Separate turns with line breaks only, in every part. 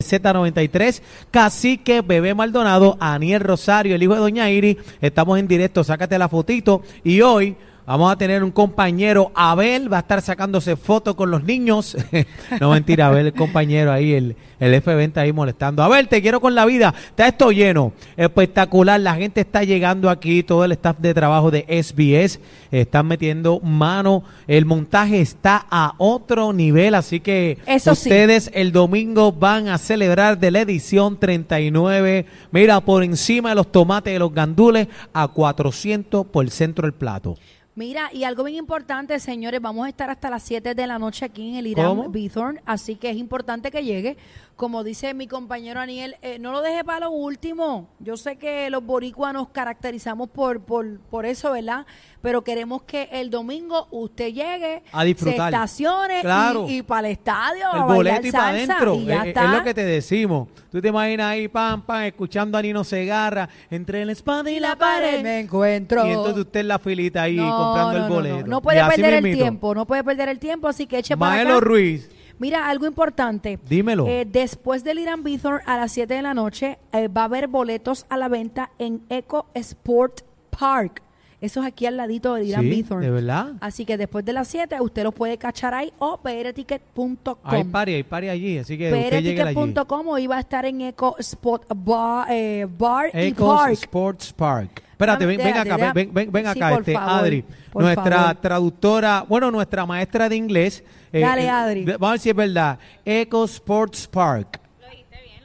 Z93, Cacique, Bebé Maldonado, Aniel Rosario, el hijo de Doña Iri. Estamos en directo, sácate la fotito. Y hoy vamos a tener un compañero, Abel, va a estar sacándose fotos con los niños. no mentira, Abel, el compañero ahí, el, el F20 ahí molestando. Abel, te quiero con la vida. Está esto lleno, espectacular. La gente está llegando aquí, todo el staff de trabajo de SBS están metiendo mano. El montaje está a otro nivel, así que
Eso sí.
ustedes el domingo van a celebrar de la edición 39. Mira, por encima de los tomates de los gandules a 400 por el centro del plato.
Mira, y algo bien importante, señores, vamos a estar hasta las 7 de la noche aquí en el Irán. Bithorn, así que es importante que llegue. Como dice mi compañero Aniel, eh, no lo deje para lo último. Yo sé que los boricuas nos caracterizamos por, por, por eso, ¿verdad? Pero queremos que el domingo usted llegue,
A disfrutar.
se estacione
Claro.
y, para el estadio,
El
a
boleto y para adentro. Es, lo que te decimos. Tú te imaginas ahí, pam, pam, escuchando a Nino Segarra, entre la espada y la pared.
me encuentro.
Y entonces usted en la filita ahí
No,
comprando
no,
el boleto.
No, no puede perder el tiempo, no puede perder el tiempo, así que eche para
Maelo
acá.
Ruiz,
Mira, algo importante.
dímelo.
Eh, después del Irán Bithorn a las 7 de la noche eh, va a haber boletos a la venta en Eco Sport Park. Eso es aquí al ladito del Irán
sí,
Bithorn.
de verdad.
Así que después de las 7 usted los puede cachar ahí o prticket.com.
Hay pari, hay pari allí, así que
prticket.com o iba a estar en Eco Sport Bar, eh, bar y Park.
Sports Park. Espérate, ven, ven acá, ven, ven, ven
Sí,
acá,
por
este,
favor,
Adri, nuestra
favor.
traductora, bueno, nuestra maestra de inglés. eh,
Dale,
eh,
Adri.
de- vamos a ver si es verdad. Eco Sports Park.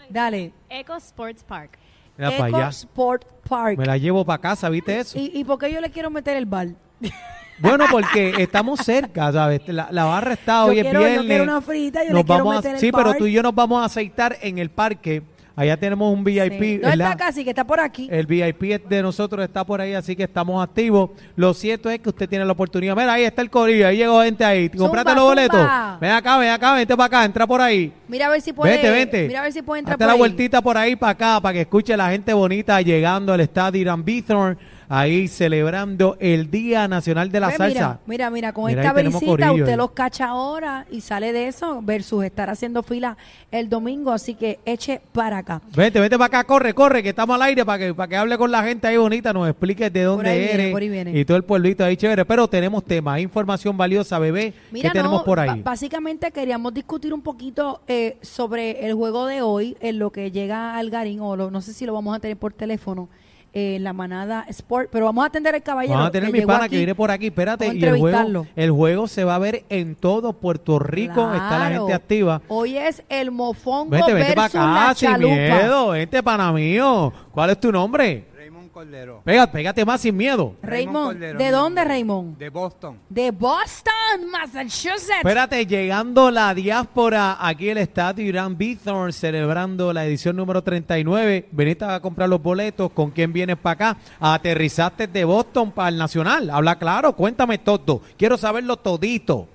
Dale.
Eco Sports Park.
Mira
Eco
para allá.
Sport Park.
Me la llevo para casa, ¿viste eso?
¿Y, ¿Y por qué yo le quiero meter el bar?
Bueno, porque estamos cerca, ¿sabes? La, la barra está
Yo
hoy es
quiero- yo
viernes.
quiero una frita, yo le
Nos
quiero
vamos a-
meter el
Sí, pero tú y yo nos vamos a aceitar en el parque. Allá tenemos un VIP,
Sí. ¿Dónde
¿verdad?
está casi? Que está por aquí.
El VIP de nosotros está por ahí, así que estamos activos. Lo cierto es que usted tiene la oportunidad. Mira, ahí está el corillo, ahí llegó gente ahí.
Zumba,
¿Compraste los boletos?
zumba.
Ven acá, ven acá, vente para acá, entra por ahí.
Mira a ver si puede.
vente, vente.
Mira a ver si puede entrar
Hazte
por
la
ahí.
vueltita por ahí para acá, para que escuche la gente bonita llegando al estadio Irán Bithorn, ahí celebrando el Día Nacional de la
Ve,
Salsa.
Mira, mira, mira, con
Mira,
esta visita
corillo
usted los cacha ahora y sale de eso versus estar haciendo fila el domingo, así que eche para acá.
Vente, vente para acá, corre, corre, que estamos al aire para que, para que hable con la gente ahí bonita, nos explique de dónde
ahí viene, por ahí viene.
y todo el pueblito ahí chévere. Pero tenemos temas, información valiosa, bebé.
Mira,
¿Qué tenemos por ahí?
básicamente queríamos discutir un poquito eh, sobre el juego de hoy, en lo que llega al Garín, o lo- no sé si lo vamos a tener por teléfono, eh, la manada Sport, pero vamos a atender al caballero.
Vamos a tener mi pana
aquí.
que viene por aquí. Espérate,
Vamos a
y el juego, el juego se va a ver en todo Puerto Rico. Está la gente activa.
Hoy es el mofongo
Vente, vente para
versus
acá,
la
sin
chalupa.
miedo. Vente, pana mío. ¿Cuál es tu nombre?
Cordero.
Pégate, pégate más sin miedo.
Raymond,
Cordero,
¿de dónde,
nombre.
Raymond?
De Boston.
De Boston, Massachusetts.
Espérate, llegando la diáspora aquí el estadio Irán Bithorn celebrando la edición número 39. Veniste a comprar los boletos. ¿Con quién vienes para acá? Aterrizaste de Boston para el Nacional. Habla claro, cuéntame todo. Quiero saberlo todito.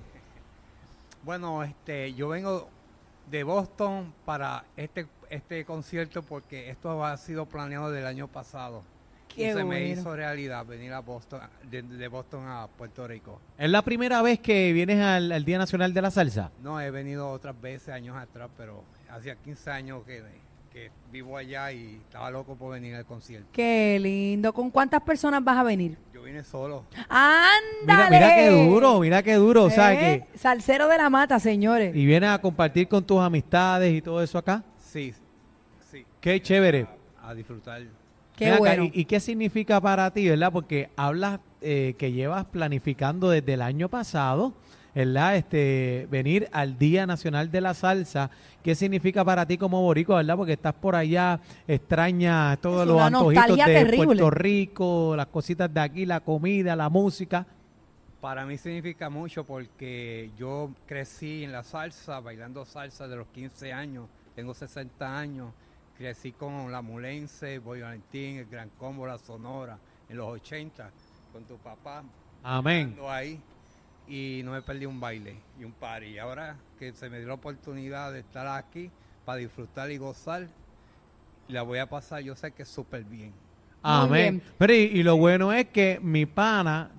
Bueno, este, yo vengo de Boston para este este concierto porque esto ha sido planeado del año pasado.
Qué
y se me hizo realidad venir a Boston, de, de Boston a Puerto Rico.
¿Es la primera vez que vienes al, al Día Nacional de la Salsa?
No, he venido otras veces años atrás, pero hacía 15 años que, que vivo allá y estaba loco por venir al concierto.
Qué lindo. ¿Con cuántas personas vas a venir?
Yo vine solo.
¡Ándale!
Mira, mira qué duro, mira qué duro. ¿Sabes
¿Eh?
qué?
Salsero de la mata, señores.
Y vienes a compartir con tus amistades y todo eso acá.
Sí, sí,
Qué chévere.
a disfrutar.
Qué bueno.
¿y, y qué significa para ti, verdad? Porque hablas eh, que llevas planificando desde el año pasado, ¿verdad? Este, venir al Día Nacional de la Salsa. ¿Qué significa para ti como boricua, verdad? Porque estás por allá, extraña todos
Es
los antojitos de
terrible.
Puerto Rico, las cositas de aquí, la comida, la música.
Para mí significa mucho porque yo crecí en la salsa, bailando salsa de los 15 años, tengo 60 años, crecí con la Mulense, Boy Valentín, el Gran Combo, la Sonora, en los 80, con tu papá,
Amén.
ahí, y no me perdí un baile y un party. Y ahora que se me dio la oportunidad de estar aquí para disfrutar y gozar, la voy a pasar, yo sé que súper bien.
Amén.
bien.
Pero y, y lo bueno es que mi pana,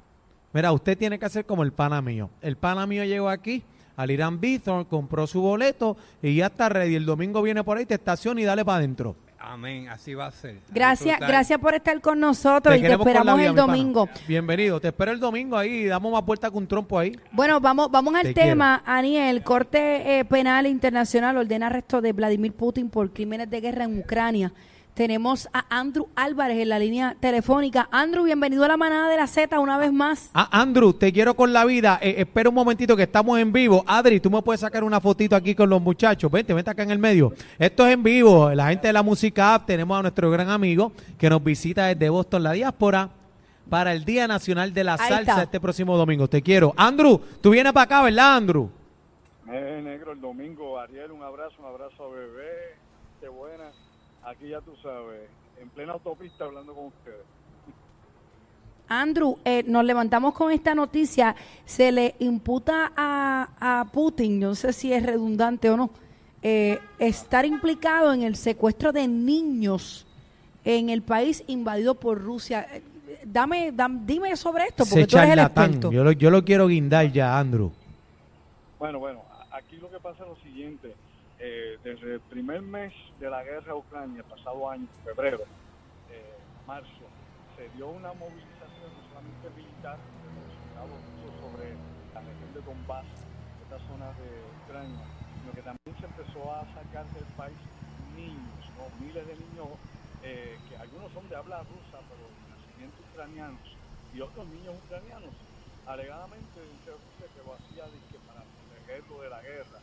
mira, usted tiene que hacer como el pana mío. El pana mío llegó aquí al Irán Bithorn, compró su boleto y ya está ready. El domingo viene por ahí, te estaciona y dale para adentro.
Amén, así va a ser.
Gracias, gracias por estar con nosotros y te esperamos
vida,
el domingo.
Bienvenido, te espero el domingo ahí, damos más vuelta que un trompo ahí.
Bueno, vamos, vamos al
Te
tema, Aniel. Corte eh, Penal Internacional ordena arresto de Vladimir Putin por crímenes de guerra en Ucrania. Tenemos a Andrew Álvarez en la línea telefónica. Andrew, bienvenido a la manada de la Z una vez más.
Ah, Andrew, te quiero con la vida. Eh, espera un momentito que estamos en vivo. Adri, tú me puedes sacar una fotito aquí con los muchachos. Vente, vente acá en el medio. Esto es en vivo. La gente de la música app, tenemos a nuestro gran amigo que nos visita desde Boston, la diáspora, para el Día Nacional de la
Ahí
Salsa
está.
este próximo domingo. Te quiero. Andrew, tú vienes para acá, ¿verdad, Andrew?
Eh, negro, el domingo, Ariel, un abrazo, un abrazo a bebé, qué buena. Aquí ya tú sabes, en plena autopista hablando con ustedes.
Andrew, eh, nos levantamos con esta noticia. Se le imputa a, a Putin, no sé si es redundante o no, eh, estar implicado en el secuestro de niños en el país invadido por Rusia. Eh, Dame, dam- dime sobre esto, porque
Ese
tú eres el
charlatán.
experto.
Yo lo, yo lo quiero guindar ya, Andrew.
Bueno, bueno, aquí lo que pasa es lo siguiente. Eh, desde el primer mes de la guerra a Ucrania, pasado año, febrero, eh, marzo, se dio una movilización no solamente militar de sobre la región de Donbass, estas zonas de Ucrania, sino que también se empezó a sacar del país niños, miles de niños eh, que algunos son de habla rusa, pero de nacimiento ucranianos, y otros niños ucranianos. Alegadamente dice Rusia que lo hacía para protegerlo de la guerra.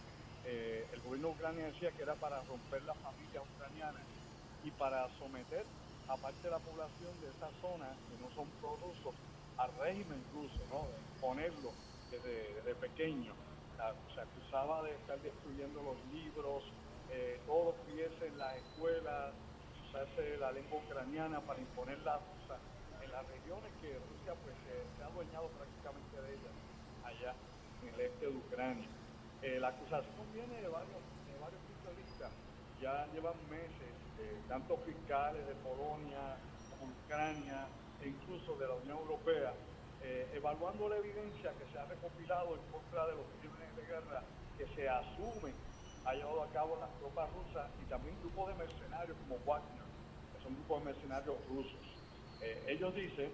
Eh, el gobierno de Ucrania decía que era para romper las familias ucranianas y para someter a parte de la población de esa zona que no son prorrusos al régimen ruso, ¿no? De ponerlo desde, pequeño. Se acusaba de estar destruyendo los libros, eh, todo hubiese en las escuelas, usarse la lengua ucraniana para imponer la rusa en las regiones que Rusia pues se ha adueñado prácticamente de ellas allá en el este de Ucrania. Eh, la acusación viene de varios, de varios vista. Ya llevan meses, eh, tanto fiscales de Polonia Ucrania e incluso de la Unión Europea, eh, evaluando la evidencia que se ha recopilado en contra de los crímenes de guerra que se asumen ha llevado a cabo las tropas rusas y también grupos de mercenarios como Wagner, que son grupos de mercenarios rusos. Eh, ellos dicen,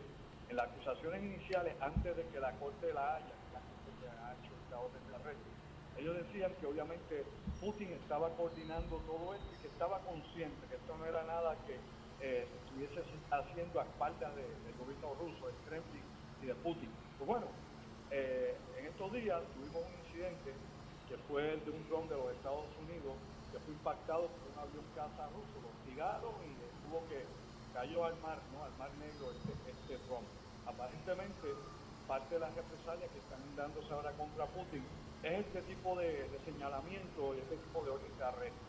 en las acusaciones iniciales, antes de que la Corte la Haya, la Corte que ha hecho esta orden de arresto, ellos decían que obviamente Putin estaba coordinando todo esto y que estaba consciente que esto no era nada que eh, estuviese haciendo a espaldas de- del gobierno ruso, del Kremlin y de Putin. Pues bueno, eh, en estos días tuvimos un incidente que fue el de un dron de los Estados Unidos que fue impactado por un avión caza ruso, lo hostigaron y tuvo que cayó al mar, ¿no? al mar negro este, este. Aparentemente, parte de las represalias que están dándose ahora contra Putin es este tipo de, señalamiento y este tipo de orden de arresto.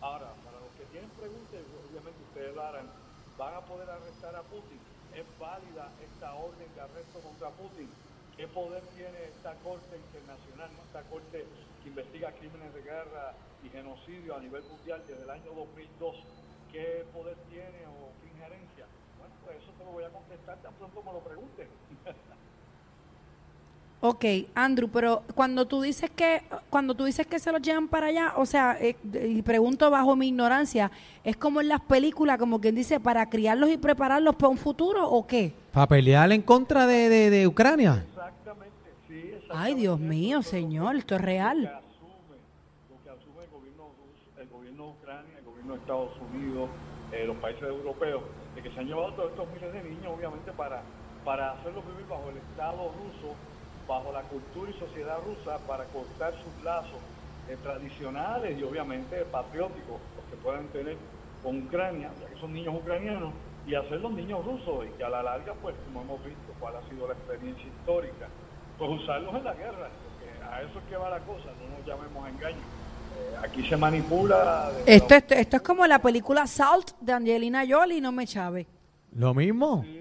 Ahora, para los que tienen preguntas, obviamente ustedes lo harán, ¿van a poder arrestar a Putin? ¿Es válida esta orden de arresto contra Putin? ¿Qué poder tiene esta Corte Internacional, esta Corte que investiga crímenes de guerra y genocidio a nivel mundial desde el año 2002? ¿Qué poder tiene o qué injerencia? Bueno, pues eso te lo voy a contestar tan pronto me lo pregunten.
Ok, Andrew, pero cuando tú dices que cuando tú dices que se los llevan para allá, o sea, eh, y pregunto bajo mi ignorancia, ¿es como en las películas, como quien dice, para criarlos y prepararlos para un futuro o qué?
Para pelear en contra de, de- de Ucrania.
Exactamente, sí, exactamente.
Ay, Dios mío, señor, esto es
Lo que
real.
asume, lo que asume el gobierno el gobierno de Ucrania, el gobierno de Estados Unidos, eh, los países europeos, de que se han llevado todos estos miles de niños, obviamente, para, para hacerlos vivir bajo el Estado ruso, bajo la cultura y sociedad rusa, para cortar sus lazos eh, tradicionales y obviamente patrióticos, los que puedan tener con Ucrania, ya que son niños ucranianos, y hacerlos niños rusos, y que a la larga, pues, como hemos visto, cuál ha sido la experiencia histórica, pues usarlos en la guerra, porque a eso es que va la cosa, no nos llamemos a engaño. Eh, aquí se manipula...
Esto, esto, esto es como la película Salt de Angelina Jolie, no me chave.
Lo mismo.
Sí.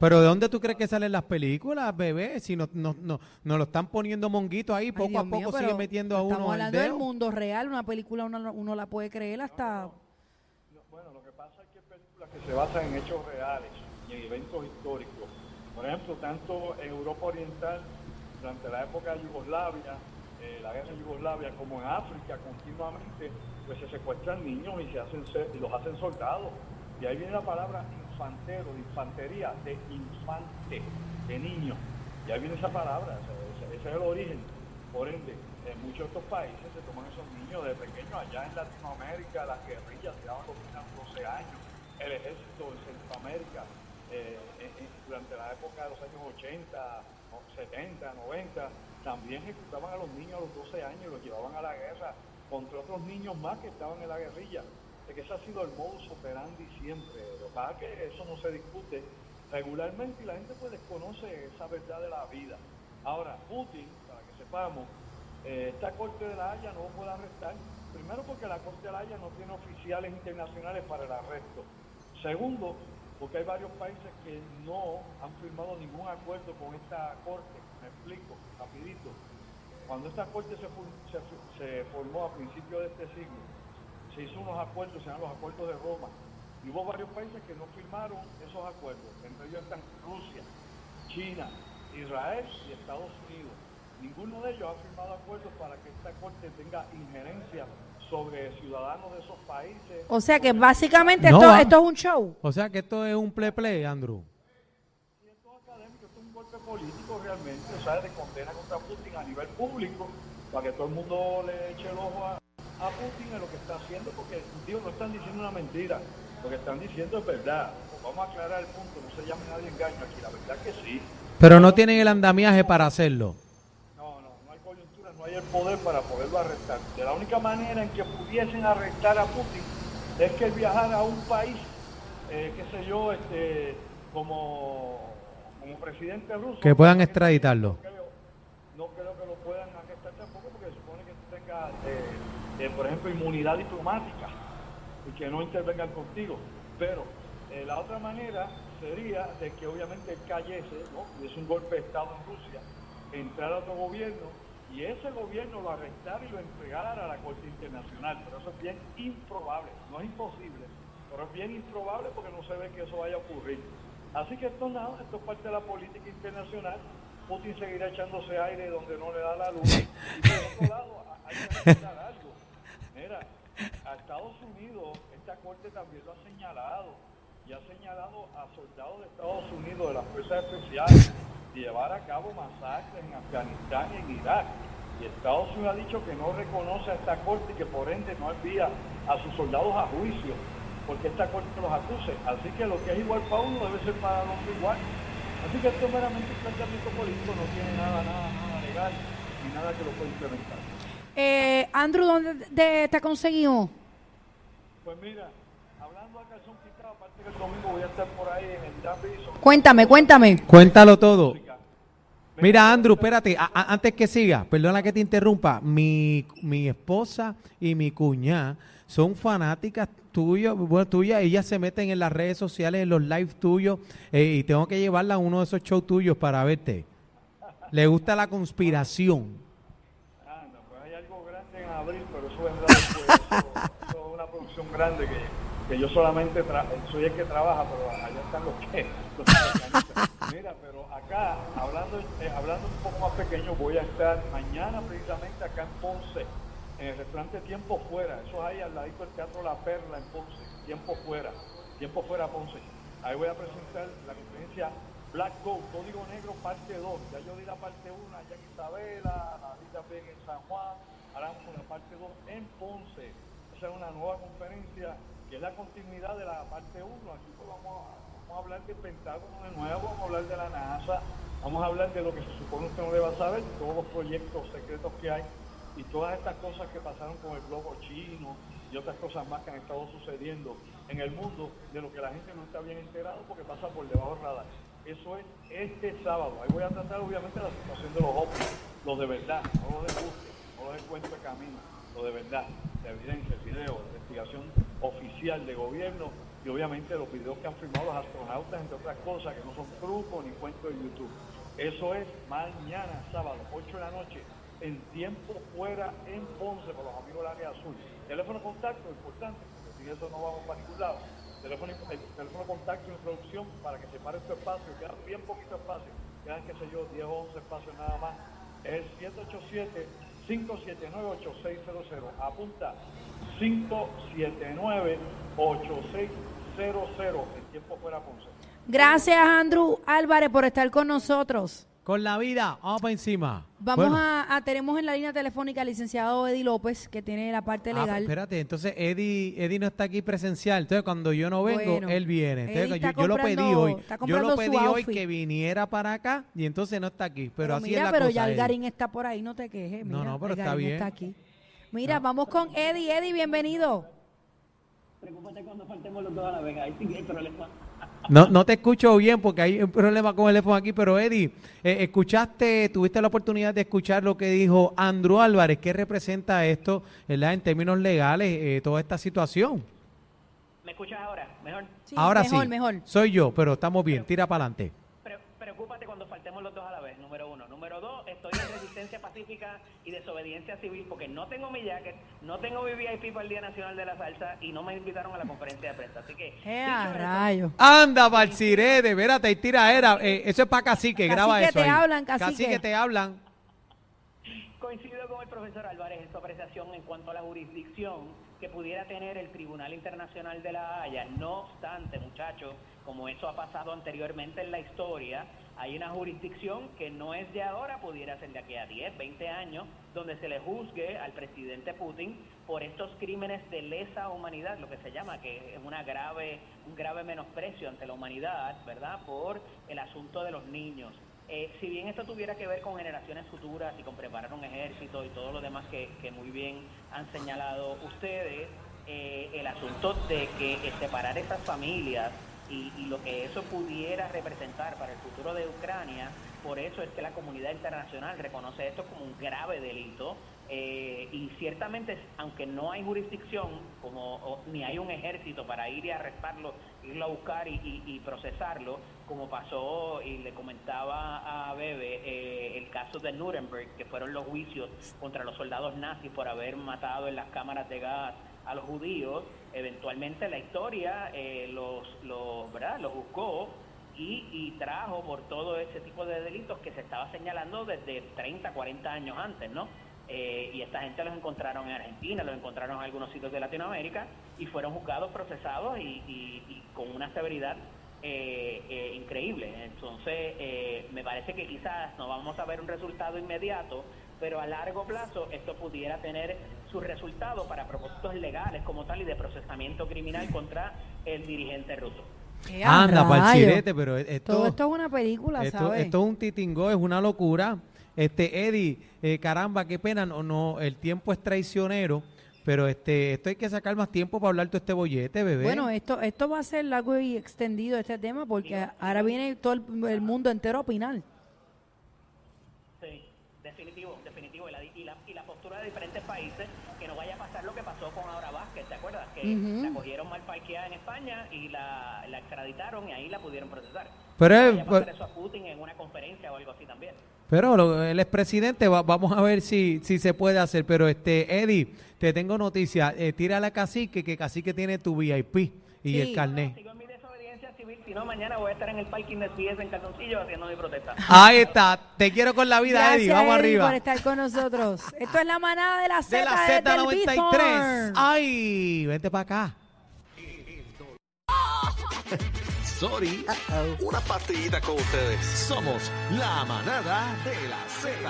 Pero ¿de dónde tú crees que salen las películas, bebé? Si nos no, no, nos lo están poniendo monguito ahí, poco
Dios
a poco
mío,
sigue
pero
metiendo a
Estamos
uno el
hablando del
dedo.
mundo real, una película uno, uno la puede creer hasta...
No, Bueno, lo que pasa es que hay películas que se basan en hechos reales y en eventos históricos. Por ejemplo, tanto en Europa Oriental, durante la época de Yugoslavia, eh, la guerra en Yugoslavia, como en África, continuamente pues se secuestran niños y, se hacen, y los hacen soldados. Y ahí viene la palabra infantero, de infantería, de infante, de niño. Y ahí viene esa palabra, ese, es el origen. Por ende, en muchos de estos países se toman esos niños de pequeños. Allá en Latinoamérica las guerrillas se daban los 12 años. El ejército en Centroamérica, eh, durante la época de los años 80, 70, 90, también ejecutaban a los niños a los 12 años y los llevaban a la guerra contra otros niños más que estaban en la guerrilla. De que ese ha sido el modus operandi siempre. Lo que que eso no se discute regularmente y la gente pues desconoce esa verdad de la vida. Ahora, Putin, para que sepamos, eh, esta Corte de la Haya no puede arrestar. Primero porque la Corte de la Haya no tiene oficiales internacionales para el arresto. Segundo, porque hay varios países que no han firmado ningún acuerdo con esta Corte. Me explico, rapidito. Cuando esta Corte se, se, formó a principios de este siglo, se hizo unos acuerdos, se llaman los acuerdos de Roma, y hubo varios países que no firmaron esos acuerdos. Entre ellos están Rusia, China, Israel y Estados Unidos. Ninguno de ellos ha firmado acuerdos para que esta corte tenga injerencia sobre ciudadanos de esos países.
O sea que básicamente esto, esto, es un show.
O sea que esto es un play-play, Andrew.
Sí, esto es académico, esto es un golpe político realmente, o sea, de condena contra Putin a nivel público, para que todo el mundo le eche el ojo a, a Putin en lo que está haciendo, porque digo, no están diciendo una mentira, lo que están diciendo es verdad. Vamos a aclarar el punto, no se llame nadie engaño aquí, la verdad que sí.
Pero no tienen el andamiaje para hacerlo
no hay el poder para poderlo arrestar. De la única manera en que pudiesen arrestar a Putin es que él viajara a un país, eh, qué sé yo, este, como, como presidente ruso.
Que puedan extraditarlo.
No creo, que lo puedan arrestar tampoco porque supone que tenga, eh, eh, por ejemplo, inmunidad diplomática y que no intervengan contigo. Pero la otra manera sería de que obviamente él cayese, ¿no? y es un golpe de Estado en Rusia, entrar a otro gobierno y ese gobierno lo arrestara y lo entregara a la Corte Internacional. Pero eso es bien improbable, no es imposible, pero es bien improbable porque no se ve que eso vaya a ocurrir. Así que esto nada, esto es parte de la política internacional. Putin seguirá echándose aire donde no le da la luz. Y por otro lado, hay que recordar algo. Estados Unidos, esta corte también lo ha señalado y ha señalado a soldados de Estados Unidos, de las fuerzas especiales, llevar a cabo masacres en Afganistán y en Irak. Y Estados Unidos ha dicho que no reconoce a esta corte y que por ende no envía a sus soldados a juicio, porque esta corte los acuse. Así que lo que es igual para uno debe ser para los igual. Así que esto es meramente un planteamiento político, no tiene nada, nada, nada legal ni nada que lo pueda implementar.
Eh, Andrew, ¿dónde te conseguimos?
Pues mira, hablando acá son quitado, aparte que el domingo voy a estar por ahí en el Davidson.
Cuéntame, cuéntame.
Cuéntalo todo. Mira, Andrew, espérate, antes que siga, perdona que te interrumpa, mi, mi esposa y mi cuñada son fanáticas tuyas, bueno, tuyas, ellas se meten en las redes sociales, en los live tuyos, eh, y tengo que llevarla a uno de esos shows tuyos para verte. Le gusta la conspiración.
Ah, no, pues hay algo grande en abril, pero eso vendrá después, eso, es una producción grande que, que yo solamente soy el que trabaja, pero allá están los que, los Mira, pero hablando, eh, hablando un poco más pequeño, voy a estar mañana precisamente acá en Ponce, en el restaurante Tiempo Fuera. Eso es ahí al ladito del Teatro La Perla en Ponce. Tiempo Fuera. Tiempo Fuera Ponce. Ahí voy a presentar la conferencia Black Gold, Código Negro, parte 2. Ya yo di la parte 1 allá en Isabela, la di también en San Juan. Ahora vamos con la parte 2 en Ponce. Esa es una nueva conferencia que es la continuidad de la parte 1. Aquí pues vamos a hablar del Pentágono de nuevo, vamos a hablar de la NASA, vamos a hablar de lo que se supone que no deba saber, todos los proyectos secretos que hay y todas estas cosas que pasaron con el globo chino y otras cosas más que han estado sucediendo en el mundo, de lo que la gente no está bien enterado porque pasa por debajo del radar. Eso es este sábado. Ahí voy a tratar obviamente la situación de los ovnis, los de verdad, no los de búsqueda, no los de de camino, los de verdad, de evidencia, el video, de investigación oficial de gobierno y obviamente los videos que han filmado los astronautas, entre otras cosas, que no son trucos ni cuentos de YouTube. Eso es mañana, sábado, 8 de la noche, en tiempo fuera en Ponce, por los amigos del área azul. Teléfono contacto, importante, porque sin eso no vamos para ningún lado. Teléfono, teléfono contacto y introducción para que se pare este espacio, queda bien poquito espacio, quedan, qué sé yo, 10 o 11 espacios nada más. Es el 787 579-8600. Apunta 579-8600. El tiempo fuera Ponce.
Gracias, Andrew Álvarez, por estar con nosotros.
Con la vida, vamos para encima.
Vamos
Bueno,
a, a- tenemos en la línea telefónica al licenciado Eddie López, que tiene la parte
ah,
legal.
espérate, entonces Eddie, Eddie no está aquí presencial. Entonces cuando yo no vengo,
Bueno,
él viene. Entonces,
Eddie
yo, lo pedí hoy. Yo lo pedí hoy que viniera para acá y entonces no está aquí. Pero, así
mira,
es la
pero
cosa.
ya el. Garín está por ahí, no te quejes.
No,
Mira,
no, pero
el
está bien.
está aquí. Mira, vamos con Eddie. Eddie, bienvenido.
Preocúpate cuando faltemos los dos a la vez, ahí sí que hay problema.
No, no te escucho bien porque hay un problema con el teléfono aquí, pero Eddie, eh, escuchaste, tuviste la oportunidad de escuchar lo que dijo Andrew Álvarez, ¿qué representa esto, ¿verdad? En términos legales, eh, toda esta situación.
¿Me escuchas ahora? Mejor.
Sí,
Ahora
mejor,
sí,
mejor.
soy yo, pero estamos bien, tira para adelante.
Pre- preocúpate cuando faltemos los dos a la vez, número uno. En resistencia pacífica y desobediencia civil porque no tengo mi jacket, no tengo mi VIP para el Día Nacional de la Salsa y no me invitaron a la conferencia de prensa. Así que,
¡Eh, a rayo!
Anda, Balsirede, espérate, ahí tira era, eh, eso es para cacique, graba
Cacique,
eso
te
ahí.
hablan, cacique.
te hablan.
Coincido con el profesor Álvarez en su apreciación en cuanto a la jurisdicción que pudiera tener el Tribunal Internacional de la Haya. No obstante, muchachos, como eso ha pasado anteriormente en la historia, hay una jurisdicción que no es de ahora, pudiera ser de aquí a 10, 20 años, donde se le juzgue al presidente Putin por estos crímenes de lesa humanidad, lo que se llama, que es una grave, un grave menosprecio ante la humanidad, ¿verdad?, por el asunto de los niños. Eh, si bien esto tuviera que ver con generaciones futuras y con preparar un ejército y todo lo demás que, muy bien han señalado ustedes, eh, el asunto de que separar esas familias y, y lo que eso pudiera representar para el futuro de Ucrania, por eso es que la comunidad internacional reconoce esto como un grave delito eh, y ciertamente, aunque no hay jurisdicción como o- ni hay un ejército para ir y arrestarlo, irlo a buscar y, y- y procesarlo, como pasó y le comentaba a Bebe eh, el caso de Nuremberg, que fueron los juicios contra los soldados nazis por haber matado en las cámaras de gas a los judíos, eventualmente la historia eh, los, los, ¿verdad? los juzgó y, y trajo por todo ese tipo de delitos que se estaba señalando desde 30, 40 años antes, ¿no? Eh, y esta gente los encontraron en Argentina, los encontraron en algunos sitios de Latinoamérica y fueron juzgados, procesados y, y- y con una severidad eh, eh, increíble. Entonces, eh, me parece que quizás no vamos a ver un resultado inmediato, pero a largo plazo esto pudiera tener su resultado para propósitos legales como tal y de procesamiento criminal contra el dirigente ruso.
¡Eh, a
Anda! Balsirete, pero esto,
Todo esto es una película,
esto,
¿sabes?
esto es un titingó, es una locura. Este, Eddie, eh, caramba, qué pena, no, no, el tiempo es traicionero, pero este, esto hay que sacar más tiempo para hablar todo este bollete, bebé.
Bueno, esto, esto va a ser largo y extendido este tema porque ahora viene todo el, el mundo entero a opinar.
Sí, definitivo, definitivo. Y la, y, la, y la postura de diferentes países, que no vaya a pasar lo que pasó con Aura Vázquez, ¿te acuerdas? Que
Ujú.
la cogieron mal parqueada en España y la, la extraditaron y ahí la pudieron procesar.
Pero
No
él-
vaya a pasar
pues-
eso a Putin en una conferencia o algo así también.
Pero lo- el expresidente, va- vamos a ver si, si se puede hacer. Pero este, Eddie, te tengo noticia. Eh, tírale a Cacique, que Cacique tiene tu VIP y
Sí.
el carnet.
Sigo en mi desobediencia civil, si no mañana voy a estar en el parking de CS en calzoncillo haciendo mi protesta.
Ahí está. Te quiero con la vida,
Gracias,
Eddie. Vamos
Eddie,
arriba.
por estar con nosotros. Esto es la manada de la Z
De la
desde el
Z93.
Bithorn.
Ay, vente para acá.
Sorry. Una partidita con ustedes. Somos la manada de la Z.